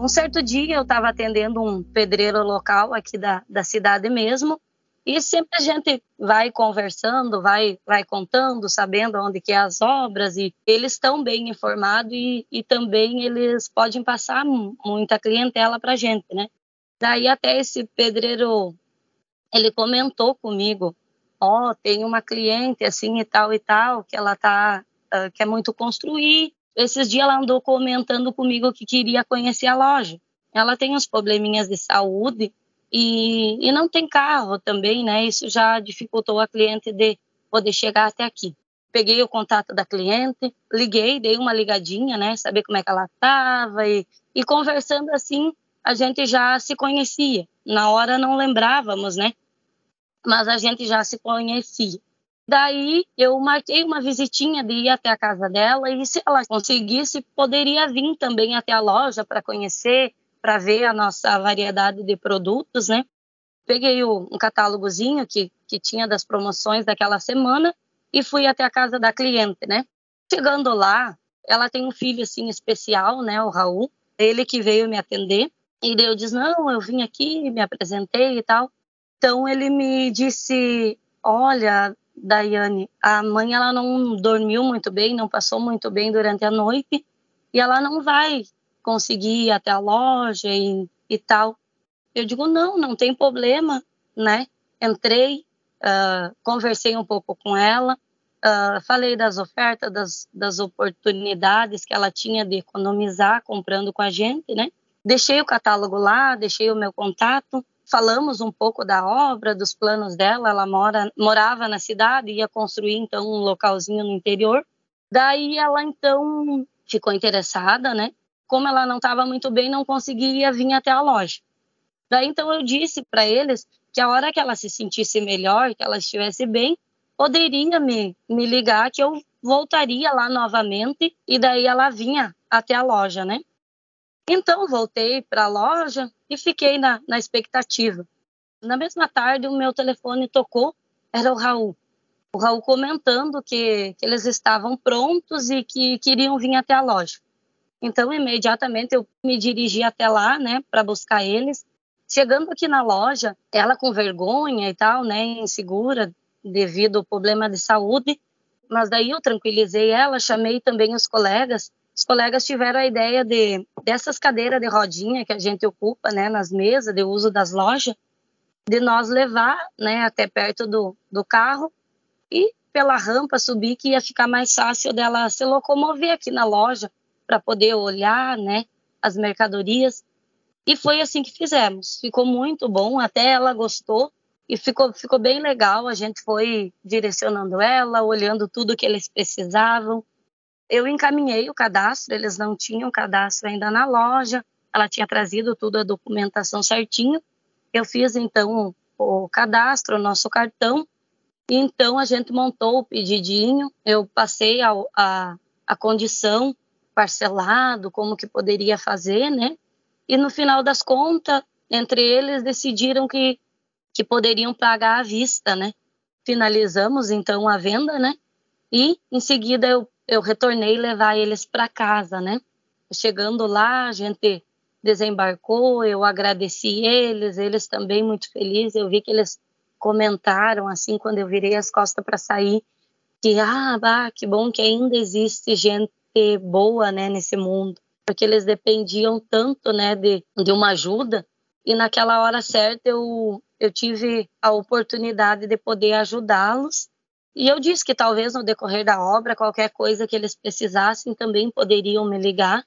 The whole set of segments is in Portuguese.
Um certo dia eu estava atendendo um pedreiro local aqui da, da cidade mesmo, e sempre a gente vai conversando, vai, vai contando, sabendo onde que é as obras e eles estão bem informados e, e também eles podem passar muita clientela para a gente, né? Daí até esse pedreiro, ele comentou comigo, ó, oh, tem uma cliente assim e tal e tal, que ela tá, uh, quer muito construir. Esses dias ela andou comentando comigo que queria conhecer a loja. Ela tem uns probleminhas de saúde e, e não tem carro também, né? Isso já dificultou a cliente de poder chegar até aqui. Peguei o contato da cliente, liguei, dei uma ligadinha, né? Saber como é que ela estava e, e conversando assim, a gente já se conhecia. Na hora não lembrávamos, né? Mas a gente já se conhecia. Daí eu marquei uma visitinha de ir até a casa dela e se ela conseguisse, poderia vir também até a loja para conhecer, para ver a nossa variedade de produtos, né? Peguei um catálogozinho que, que tinha das promoções daquela semana e fui até a casa da cliente, né? Chegando lá, ela tem um filho assim especial, né, o Raul, ele que veio me atender. E eu disse: "Não, eu vim aqui, me apresentei e tal". Então ele me disse: "Olha, Daiane, a mãe ela não dormiu muito bem, não passou muito bem durante a noite e ela não vai conseguir ir até a loja e, e tal. Eu digo, não, não tem problema, né? Entrei, uh, conversei um pouco com ela, uh, falei das ofertas, das, das oportunidades que ela tinha de economizar comprando com a gente, né? Deixei o catálogo lá, deixei o meu contato, falamos um pouco da obra, dos planos dela. Ela mora, morava na cidade, ia construir então um localzinho no interior. Daí ela então ficou interessada, né? como ela não estava muito bem, não conseguia vir até a loja. Daí então eu disse para eles que a hora que ela se sentisse melhor, que ela estivesse bem, poderia me, me ligar que eu voltaria lá novamente e daí ela vinha até a loja, né? Então voltei para a loja e fiquei na, na expectativa. Na mesma tarde o meu telefone tocou, era o Raul. O Raul comentando que, que eles estavam prontos e que queriam vir até a loja. Então, imediatamente eu me dirigi até lá, né, para buscar eles. Chegando aqui na loja, ela com vergonha e tal, né, insegura devido ao problema de saúde, mas daí eu tranquilizei ela, chamei também os colegas. Os colegas tiveram a ideia de dessas cadeiras de rodinha que a gente ocupa, né, nas mesas de uso das lojas, de nós levar, né, até perto do, do carro e pela rampa subir que ia ficar mais fácil dela se locomover aqui na loja para poder olhar, né, as mercadorias. E foi assim que fizemos. Ficou muito bom, até ela gostou e ficou ficou bem legal. A gente foi direcionando ela, olhando tudo que eles precisavam. Eu encaminhei o cadastro, eles não tinham cadastro ainda na loja. Ela tinha trazido tudo a documentação certinho. Eu fiz então o cadastro, o nosso cartão. E então a gente montou o pedidinho. Eu passei a, a, a condição parcelado, como que poderia fazer, né? E no final das contas, entre eles decidiram que que poderiam pagar à vista, né? Finalizamos então a venda, né? E em seguida eu eu retornei levar eles para casa, né? Chegando lá, a gente desembarcou, eu agradeci eles, eles também muito felizes. Eu vi que eles comentaram assim quando eu virei as costas para sair que ah, bah, que bom que ainda existe gente boa, né, nesse mundo, porque eles dependiam tanto, né, de, de uma ajuda e naquela hora certa eu eu tive a oportunidade de poder ajudá-los e eu disse que talvez no decorrer da obra qualquer coisa que eles precisassem também poderiam me ligar,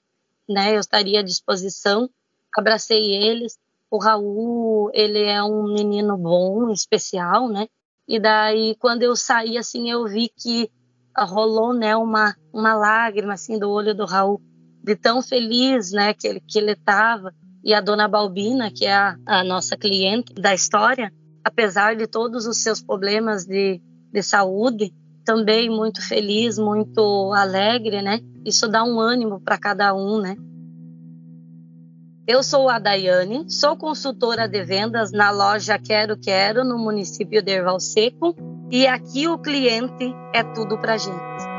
né, eu estaria à disposição. Abracei eles. O Raul, ele é um menino bom, especial, né? E daí quando eu saí assim, eu vi que rolou né uma uma lágrima assim do olho do Raul de tão feliz né que ele que ele estava e a dona Balbina que é a, a, nossa cliente da história apesar de todos os seus problemas de, de saúde também muito feliz muito alegre né isso dá um ânimo para cada um né eu sou a Daiane, sou consultora de vendas na loja Quero Quero, no município de Erval Seco, e aqui o cliente é tudo para gente.